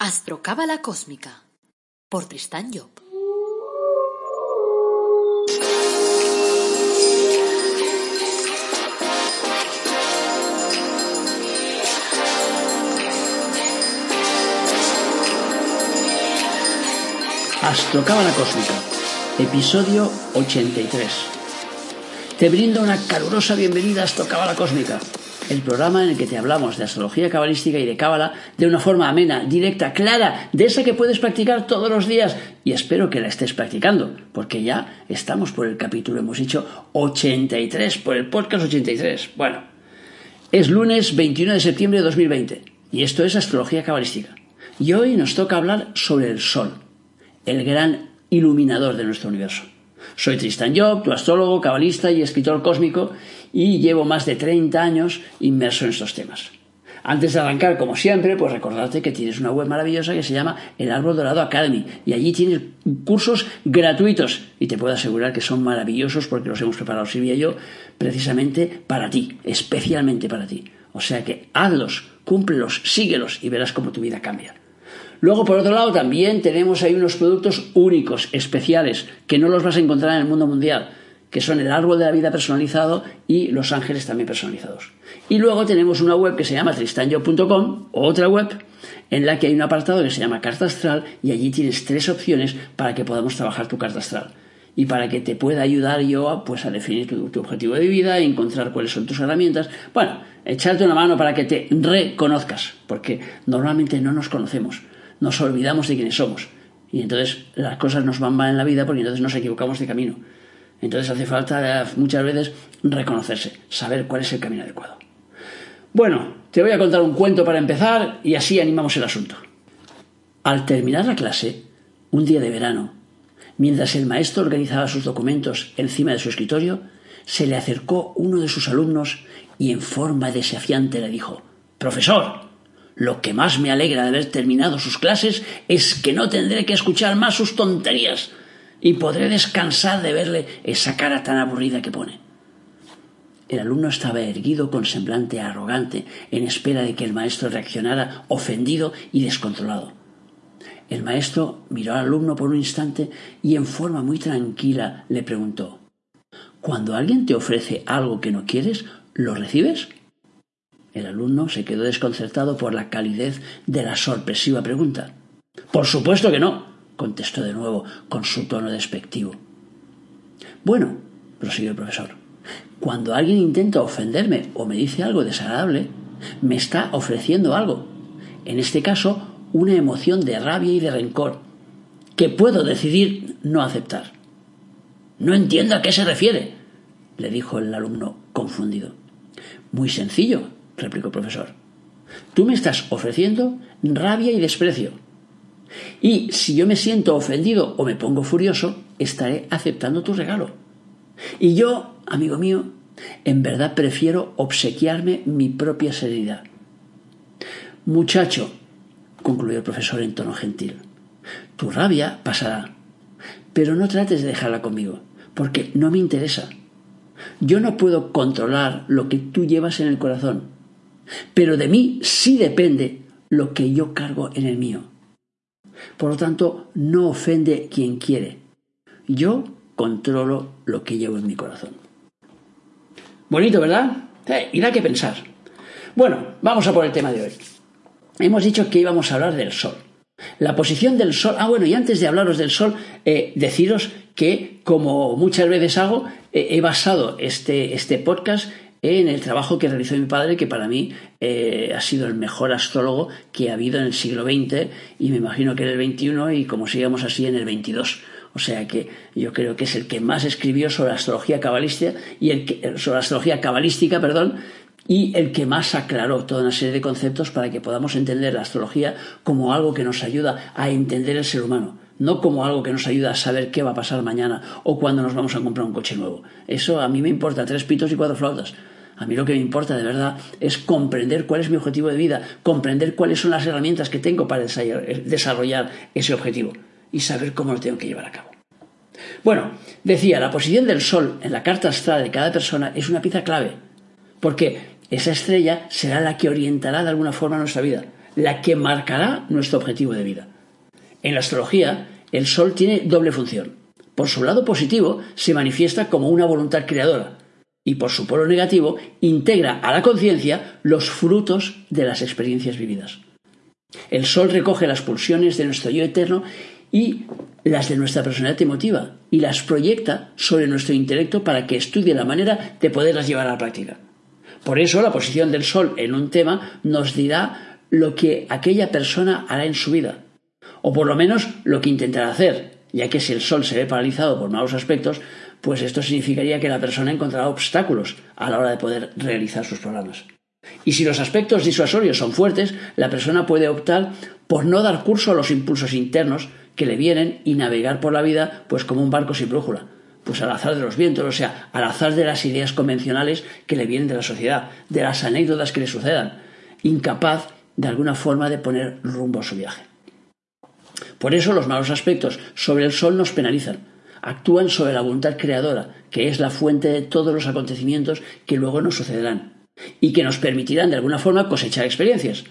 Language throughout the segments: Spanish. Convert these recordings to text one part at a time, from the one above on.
Astrocábala Cósmica por Tristán Job. Astrocábala Cósmica, episodio 83. Te brindo una calurosa bienvenida a Astrocábala Cósmica, el programa en el que te hablamos de astrología cabalística y de cábala de una forma amena, directa, clara, de esa que puedes practicar todos los días y espero que la estés practicando, porque ya estamos por el capítulo, hemos dicho 83, por el podcast 83. Bueno, es lunes 21 de septiembre de 2020 y esto es astrología cabalística. Y hoy nos toca hablar sobre el Sol, el gran iluminador de nuestro universo. Soy Tristan Job, tu astrólogo, cabalista y escritor cósmico, y llevo más de 30 años inmerso en estos temas. Antes de arrancar, como siempre, pues recordarte que tienes una web maravillosa que se llama El Árbol Dorado Academy y allí tienes cursos gratuitos y te puedo asegurar que son maravillosos porque los hemos preparado Silvia y yo precisamente para ti, especialmente para ti. O sea que hazlos, cúmplelos, síguelos y verás cómo tu vida cambia. Luego, por otro lado, también tenemos ahí unos productos únicos, especiales, que no los vas a encontrar en el mundo mundial que son el árbol de la vida personalizado y los ángeles también personalizados. Y luego tenemos una web que se llama tristanyo.com, otra web, en la que hay un apartado que se llama carta astral y allí tienes tres opciones para que podamos trabajar tu carta astral y para que te pueda ayudar yo a, pues, a definir tu, tu objetivo de vida, encontrar cuáles son tus herramientas. Bueno, echarte una mano para que te reconozcas, porque normalmente no nos conocemos, nos olvidamos de quiénes somos. Y entonces las cosas nos van mal en la vida porque entonces nos equivocamos de camino. Entonces hace falta muchas veces reconocerse, saber cuál es el camino adecuado. Bueno, te voy a contar un cuento para empezar y así animamos el asunto. Al terminar la clase, un día de verano, mientras el maestro organizaba sus documentos encima de su escritorio, se le acercó uno de sus alumnos y en forma desafiante le dijo Profesor, lo que más me alegra de haber terminado sus clases es que no tendré que escuchar más sus tonterías y podré descansar de verle esa cara tan aburrida que pone. El alumno estaba erguido con semblante arrogante, en espera de que el maestro reaccionara ofendido y descontrolado. El maestro miró al alumno por un instante y en forma muy tranquila le preguntó Cuando alguien te ofrece algo que no quieres, ¿lo recibes? El alumno se quedó desconcertado por la calidez de la sorpresiva pregunta. Por supuesto que no, contestó de nuevo con su tono despectivo. Bueno, prosiguió el profesor, cuando alguien intenta ofenderme o me dice algo desagradable, me está ofreciendo algo. En este caso, una emoción de rabia y de rencor, que puedo decidir no aceptar. No entiendo a qué se refiere, le dijo el alumno confundido. Muy sencillo, replicó el profesor. Tú me estás ofreciendo rabia y desprecio y si yo me siento ofendido o me pongo furioso, estaré aceptando tu regalo. Y yo, amigo mío, en verdad prefiero obsequiarme mi propia serenidad. Muchacho, concluyó el profesor en tono gentil, tu rabia pasará, pero no trates de dejarla conmigo, porque no me interesa. Yo no puedo controlar lo que tú llevas en el corazón, pero de mí sí depende lo que yo cargo en el mío. Por lo tanto, no ofende quien quiere. Yo controlo lo que llevo en mi corazón. Bonito, ¿verdad? Y da que pensar. Bueno, vamos a por el tema de hoy. Hemos dicho que íbamos a hablar del Sol. La posición del Sol. Ah, bueno, y antes de hablaros del Sol, eh, deciros que, como muchas veces hago, eh, he basado este, este podcast en el trabajo que realizó mi padre, que para mí eh, ha sido el mejor astrólogo que ha habido en el siglo XX y me imagino que en el XXI y como sigamos así en el XXII. O sea que yo creo que es el que más escribió sobre astrología cabalística y el que, sobre astrología cabalística, perdón, y el que más aclaró toda una serie de conceptos para que podamos entender la astrología como algo que nos ayuda a entender el ser humano no como algo que nos ayuda a saber qué va a pasar mañana o cuándo nos vamos a comprar un coche nuevo. Eso a mí me importa tres pitos y cuatro flautas. A mí lo que me importa de verdad es comprender cuál es mi objetivo de vida, comprender cuáles son las herramientas que tengo para desarrollar ese objetivo y saber cómo lo tengo que llevar a cabo. Bueno, decía, la posición del Sol en la carta astral de cada persona es una pieza clave, porque esa estrella será la que orientará de alguna forma nuestra vida la que marcará nuestro objetivo de vida. En la astrología, el Sol tiene doble función. Por su lado positivo, se manifiesta como una voluntad creadora, y por su polo negativo, integra a la conciencia los frutos de las experiencias vividas. El Sol recoge las pulsiones de nuestro yo eterno y las de nuestra personalidad emotiva y las proyecta sobre nuestro intelecto para que estudie la manera de poderlas llevar a la práctica. Por eso la posición del Sol en un tema nos dirá lo que aquella persona hará en su vida, o por lo menos lo que intentará hacer, ya que si el Sol se ve paralizado por malos aspectos, pues esto significaría que la persona encontrará obstáculos a la hora de poder realizar sus programas. Y si los aspectos disuasorios son fuertes, la persona puede optar por no dar curso a los impulsos internos que le vienen y navegar por la vida pues como un barco sin brújula, pues al azar de los vientos, o sea, al azar de las ideas convencionales que le vienen de la sociedad, de las anécdotas que le sucedan, incapaz de alguna forma de poner rumbo a su viaje. Por eso los malos aspectos sobre el sol nos penalizan, actúan sobre la voluntad creadora, que es la fuente de todos los acontecimientos que luego nos sucederán, y que nos permitirán de alguna forma cosechar experiencias.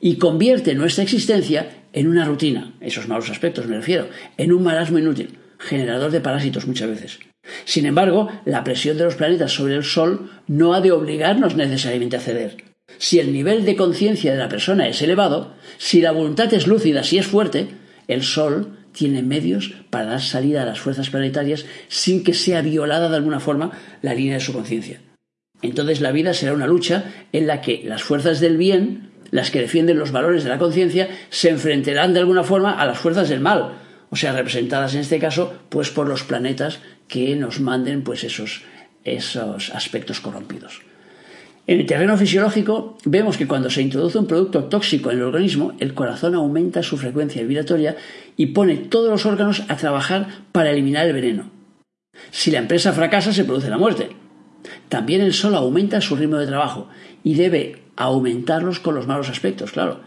Y convierte nuestra existencia en una rutina, esos malos aspectos me refiero, en un marasmo inútil, generador de parásitos muchas veces. Sin embargo, la presión de los planetas sobre el Sol no ha de obligarnos necesariamente a ceder. Si el nivel de conciencia de la persona es elevado, si la voluntad es lúcida, si es fuerte, el Sol tiene medios para dar salida a las fuerzas planetarias sin que sea violada de alguna forma la línea de su conciencia. Entonces la vida será una lucha en la que las fuerzas del bien, las que defienden los valores de la conciencia, se enfrentarán de alguna forma a las fuerzas del mal, o sea, representadas en este caso pues por los planetas que nos manden pues esos, esos aspectos corrompidos. En el terreno fisiológico vemos que cuando se introduce un producto tóxico en el organismo, el corazón aumenta su frecuencia vibratoria y pone todos los órganos a trabajar para eliminar el veneno. Si la empresa fracasa, se produce la muerte. También el sol aumenta su ritmo de trabajo y debe aumentarlos con los malos aspectos, claro.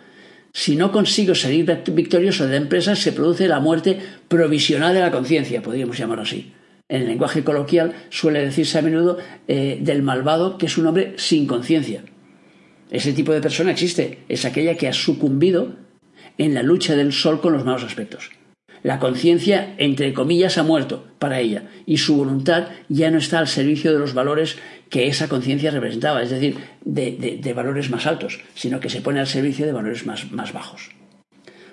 Si no consigo salir victorioso de la empresa, se produce la muerte provisional de la conciencia, podríamos llamarlo así. En el lenguaje coloquial suele decirse a menudo eh, del malvado que es un hombre sin conciencia. Ese tipo de persona existe, es aquella que ha sucumbido en la lucha del sol con los malos aspectos. La conciencia, entre comillas, ha muerto para ella y su voluntad ya no está al servicio de los valores que esa conciencia representaba, es decir, de, valores más altos, sino que se pone al servicio de valores más, más bajos.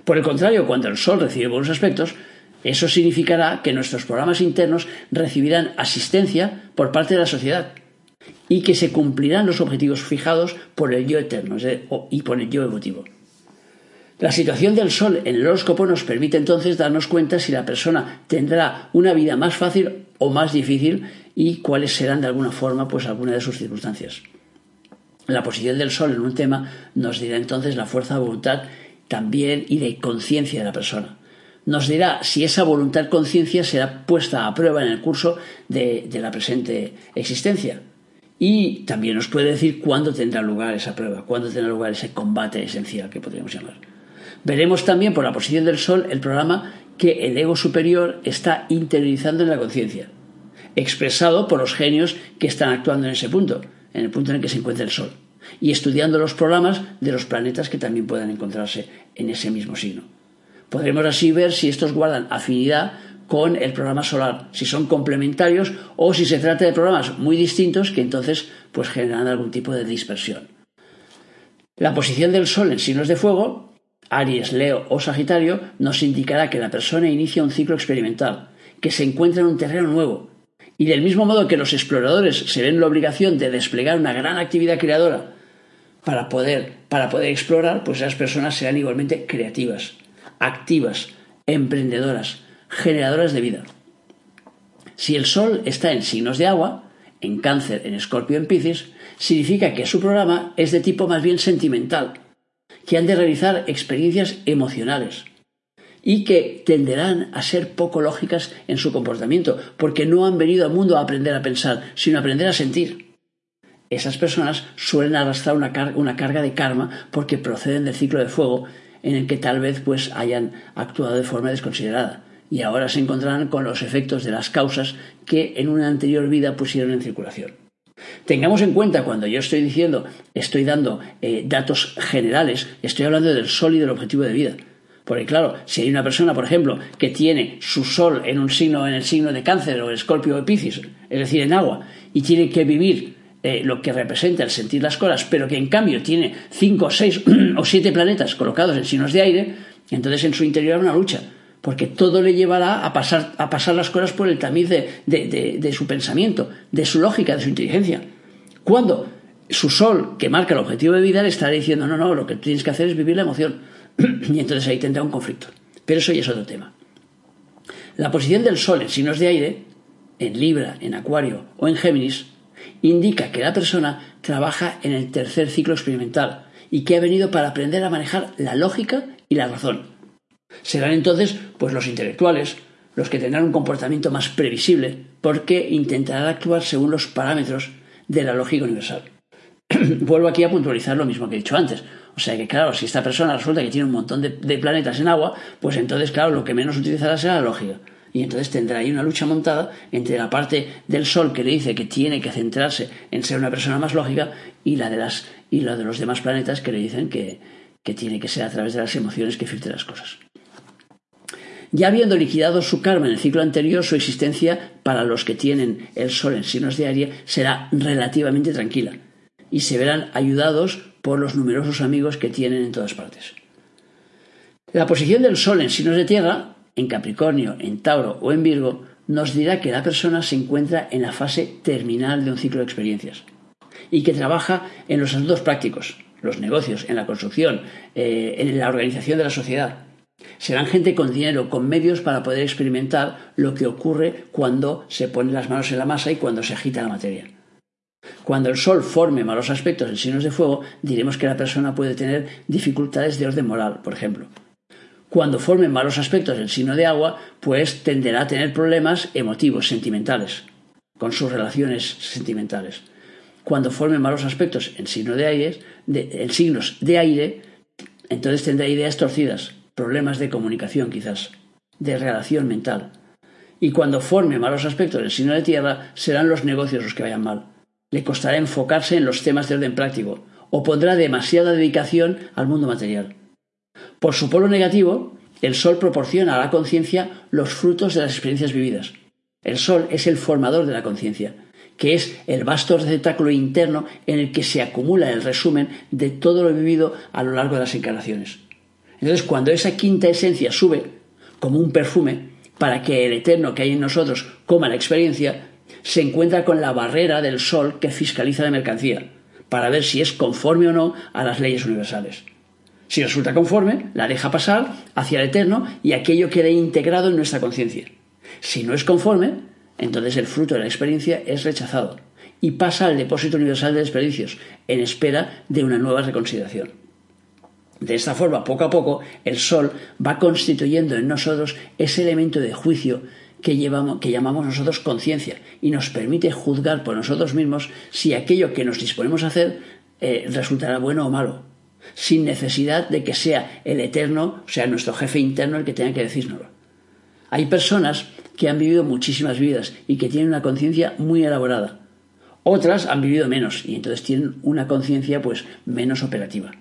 Por el contrario, cuando el Sol recibe buenos aspectos, eso significará que nuestros programas internos recibirán asistencia por parte de la sociedad y que se cumplirán los objetivos fijados por el yo eterno y por el yo emotivo. La situación del Sol en el horóscopo nos permite entonces darnos cuenta si la persona tendrá una vida más fácil o más difícil y cuáles serán de alguna forma pues alguna de sus circunstancias. La posición del Sol en un tema nos dirá entonces la fuerza de voluntad también y de conciencia de la persona. Nos dirá si esa voluntad conciencia será puesta a prueba en el curso de, de la presente existencia. Y también nos puede decir cuándo tendrá lugar esa prueba, cuándo tendrá lugar ese combate esencial que podríamos llamar. Veremos también por la posición del Sol el programa que el ego superior está interiorizando en la conciencia, expresado por los genios que están actuando en ese punto, en el punto en el que se encuentra el Sol, y estudiando los programas de los planetas que también puedan encontrarse en ese mismo signo. Podremos así ver si estos guardan afinidad con el programa solar, si son complementarios o si se trata de programas muy distintos que entonces pues generan algún tipo de dispersión. La posición del Sol en signos de fuego Aries, Leo o Sagitario, nos indicará que la persona inicia un ciclo experimental, que se encuentra en un terreno nuevo. Y del mismo modo que los exploradores se ven la obligación de desplegar una gran actividad creadora para poder, para poder explorar, pues esas personas serán igualmente creativas, activas, emprendedoras, generadoras de vida. Si el Sol está en signos de agua, en cáncer, en escorpio, en piscis, significa que su programa es de tipo más bien sentimental, que han de realizar experiencias emocionales y que tenderán a ser poco lógicas en su comportamiento, porque no han venido al mundo a aprender a pensar, sino a aprender a sentir. Esas personas suelen arrastrar una, carga de karma porque proceden del ciclo de fuego en el que tal vez pues hayan actuado de forma desconsiderada y ahora se encontrarán con los efectos de las causas que en una anterior vida pusieron en circulación. Tengamos en cuenta cuando yo estoy diciendo, estoy dando eh, datos generales, estoy hablando del sol y del objetivo de vida. Porque claro, si hay una persona, por ejemplo, que tiene su sol en un signo, en el signo de cáncer o escorpio o piscis, es decir, en agua, y tiene que vivir eh, lo que representa el sentir las cosas, pero que en cambio tiene cinco, seis o siete planetas colocados en signos de aire, entonces en su interior una lucha porque todo le llevará a pasar, a pasar las cosas por el tamiz de, su pensamiento, de su lógica, de su inteligencia. Cuando su sol, que marca el objetivo de vida, le estará diciendo, no, no, lo que tienes que hacer es vivir la emoción. y entonces ahí tendrá un conflicto. Pero eso ya es otro tema. La posición del sol en signos de aire, en Libra, en Acuario o en Géminis, indica que la persona trabaja en el tercer ciclo experimental y que ha venido para aprender a manejar la lógica y la razón Serán entonces pues los intelectuales los que tendrán un comportamiento más previsible porque intentarán actuar según los parámetros de la lógica universal. Vuelvo aquí a puntualizar lo mismo que he dicho antes. O sea que, claro, si esta persona resulta que tiene un montón de, planetas en agua, pues entonces, claro, lo que menos utilizará será la lógica. Y entonces tendrá ahí una lucha montada entre la parte del Sol que le dice que tiene que centrarse en ser una persona más lógica y la de, las, y la de los demás planetas que le dicen que, que tiene que ser a través de las emociones que filtre las cosas. Ya habiendo liquidado su karma en el ciclo anterior, su existencia para los que tienen el sol en signos de Aries será relativamente tranquila y se verán ayudados por los numerosos amigos que tienen en todas partes. La posición del sol en signos de tierra, en Capricornio, en Tauro o en Virgo, nos dirá que la persona se encuentra en la fase terminal de un ciclo de experiencias y que trabaja en los asuntos prácticos, los negocios, en la construcción, eh, en la organización de la sociedad, Serán gente con dinero, con medios para poder experimentar lo que ocurre cuando se ponen las manos en la masa y cuando se agita la materia. Cuando el Sol forme malos aspectos en signos de fuego, diremos que la persona puede tener dificultades de orden moral, por ejemplo. Cuando forme malos aspectos en signo de agua, pues tenderá a tener problemas emotivos, sentimentales, con sus relaciones sentimentales. Cuando forme malos aspectos en signo de aire, en signos de aire, entonces tendrá ideas torcidas, problemas de comunicación quizás, de relación mental. Y cuando forme malos aspectos del signo de tierra, serán los negocios los que vayan mal. Le costará enfocarse en los temas de orden práctico, o pondrá demasiada dedicación al mundo material. Por su polo negativo, el Sol proporciona a la conciencia los frutos de las experiencias vividas. El Sol es el formador de la conciencia, que es el vasto receptáculo interno en el que se acumula el resumen de todo lo vivido a lo largo de las encarnaciones. Entonces, cuando esa quinta esencia sube como un perfume para que el eterno que hay en nosotros coma la experiencia, se encuentra con la barrera del sol que fiscaliza la mercancía, para ver si es conforme o no a las leyes universales. Si resulta conforme, la deja pasar hacia el eterno y aquello queda integrado en nuestra conciencia. Si no es conforme, entonces el fruto de la experiencia es rechazado y pasa al depósito universal de desperdicios, en espera de una nueva reconsideración. De esta forma, poco a poco, el Sol va constituyendo en nosotros ese elemento de juicio que, llamamos nosotros conciencia y nos permite juzgar por nosotros mismos si aquello que nos disponemos a hacer eh, resultará bueno o malo, sin necesidad de que sea el eterno, o sea, nuestro jefe interno el que tenga que decírnoslo. Hay personas que han vivido muchísimas vidas y que tienen una conciencia muy elaborada. Otras han vivido menos y entonces tienen una conciencia pues menos operativa.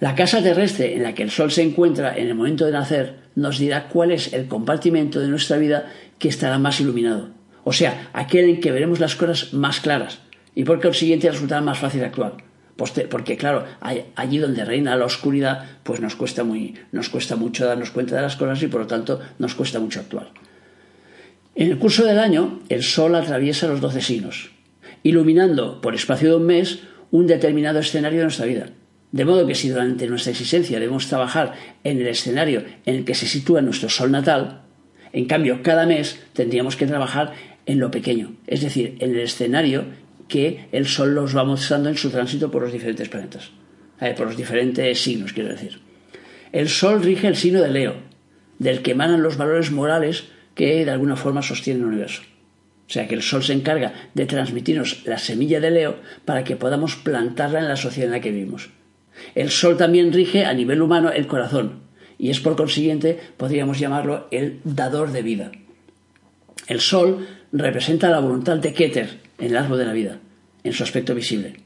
La casa terrestre en la que el Sol se encuentra en el momento de nacer nos dirá cuál es el compartimento de nuestra vida que estará más iluminado, o sea, aquel en que veremos las cosas más claras y por consiguiente resultará más fácil actuar. Porque, claro, allí donde reina la oscuridad, pues nos cuesta, muy, nos cuesta mucho darnos cuenta de las cosas y por lo tanto nos cuesta mucho actuar. En el curso del año, el Sol atraviesa los doce signos, iluminando por espacio de un mes un determinado escenario de nuestra vida. De modo que si durante nuestra existencia debemos trabajar en el escenario en el que se sitúa nuestro sol natal, en cambio cada mes tendríamos que trabajar en lo pequeño, es decir, en el escenario que el sol nos va mostrando en su tránsito por los diferentes planetas, eh, por los diferentes signos, quiero decir. El sol rige el signo de Leo, del que emanan los valores morales que de alguna forma sostienen el universo. O sea que el sol se encarga de transmitirnos la semilla de Leo para que podamos plantarla en la sociedad en la que vivimos. El sol también rige a nivel humano el corazón y es por consiguiente, podríamos llamarlo el dador de vida. El sol representa la voluntad de Keter en el árbol de la vida, en su aspecto visible.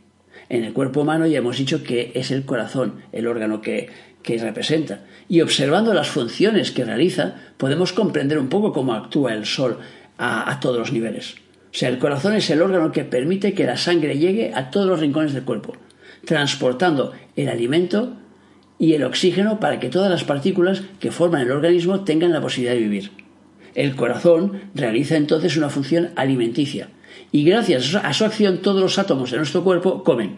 En el cuerpo humano ya hemos dicho que es el corazón el órgano que, representa. Y observando las funciones que realiza, podemos comprender un poco cómo actúa el Sol a, todos los niveles. O sea, el corazón es el órgano que permite que la sangre llegue a todos los rincones del cuerpo, transportando el alimento y el oxígeno para que todas las partículas que forman el organismo tengan la posibilidad de vivir. El corazón realiza entonces una función alimenticia y gracias a su acción todos los átomos de nuestro cuerpo comen.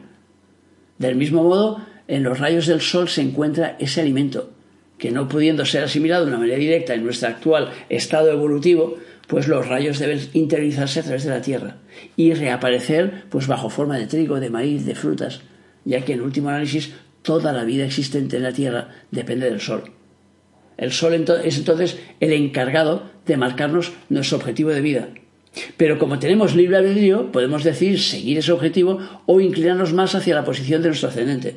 Del mismo modo, en los rayos del sol se encuentra ese alimento, que no pudiendo ser asimilado de una manera directa en nuestro actual estado evolutivo, pues los rayos deben interiorizarse a través de la tierra y reaparecer pues bajo forma de trigo, de maíz, de frutas, ya que en último análisis toda la vida existente en la tierra depende del sol. El sol es entonces el encargado de marcarnos nuestro objetivo de vida, pero como tenemos libre albedrío, podemos decidir seguir ese objetivo o inclinarnos más hacia la posición de nuestro ascendente.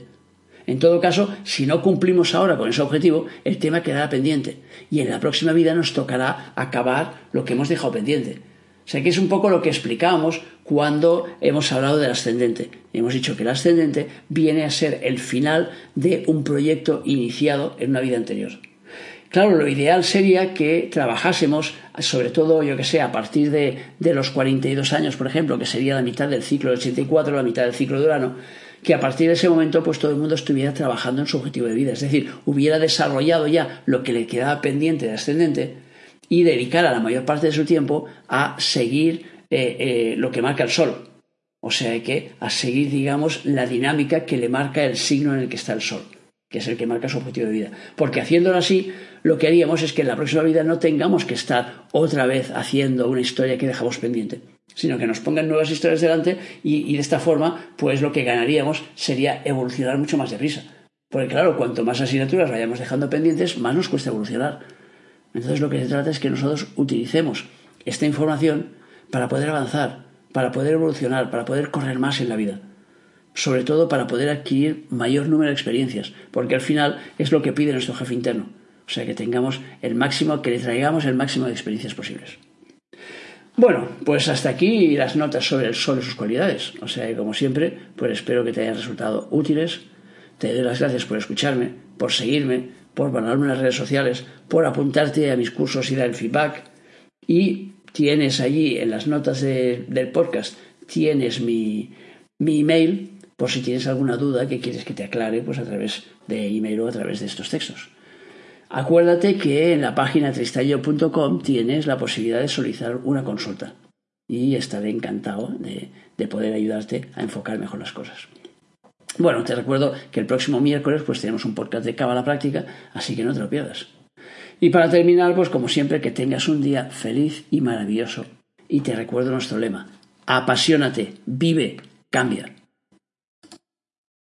En todo caso, si no cumplimos ahora con ese objetivo, el tema quedará pendiente y en la próxima vida nos tocará acabar lo que hemos dejado pendiente. O sea que es un poco lo que explicábamos cuando hemos hablado del ascendente. Hemos dicho que el ascendente viene a ser el final de un proyecto iniciado en una vida anterior. Claro, lo ideal sería que trabajásemos, sobre todo, yo que sé, a partir de, de, los 42 años, por ejemplo, que sería la mitad del ciclo del 84, la mitad del ciclo de Urano, que a partir de ese momento, pues todo el mundo estuviera trabajando en su objetivo de vida, es decir, hubiera desarrollado ya lo que le quedaba pendiente de ascendente y dedicara la mayor parte de su tiempo a seguir eh, eh, lo que marca el Sol. O sea que a seguir, digamos, la dinámica que le marca el signo en el que está el Sol que es el que marca su objetivo de vida. Porque haciéndolo así, lo que haríamos es que en la próxima vida no tengamos que estar otra vez haciendo una historia que dejamos pendiente, sino que nos pongan nuevas historias delante y, de esta forma, pues lo que ganaríamos sería evolucionar mucho más deprisa. Porque claro, cuanto más asignaturas vayamos dejando pendientes, más nos cuesta evolucionar. Entonces lo que se trata es que nosotros utilicemos esta información para poder avanzar, para poder evolucionar, para poder correr más en la vida sobre todo para poder adquirir mayor número de experiencias, porque al final es lo que pide nuestro jefe interno. O sea, que tengamos el máximo, que le traigamos el máximo de experiencias posibles. Bueno, pues hasta aquí las notas sobre el sol y sus cualidades. O sea, que como siempre, pues espero que te hayan resultado útiles. Te doy las gracias por escucharme, por seguirme, por mandarme en las redes sociales, por apuntarte a mis cursos y dar el feedback. Y tienes allí en las notas del podcast, tienes mi, mi email por si tienes alguna duda que quieres que te aclare pues a través de email o a través de estos textos. Acuérdate que en la página tristallo.com tienes la posibilidad de solicitar una consulta y estaré encantado de, de, poder ayudarte a enfocar mejor las cosas. Bueno, te recuerdo que el próximo miércoles pues tenemos un podcast de Cábala Práctica, así que no te lo pierdas. Y para terminar, pues como siempre, que tengas un día feliz y maravilloso. Y te recuerdo nuestro lema, apasionate, vive, cambia.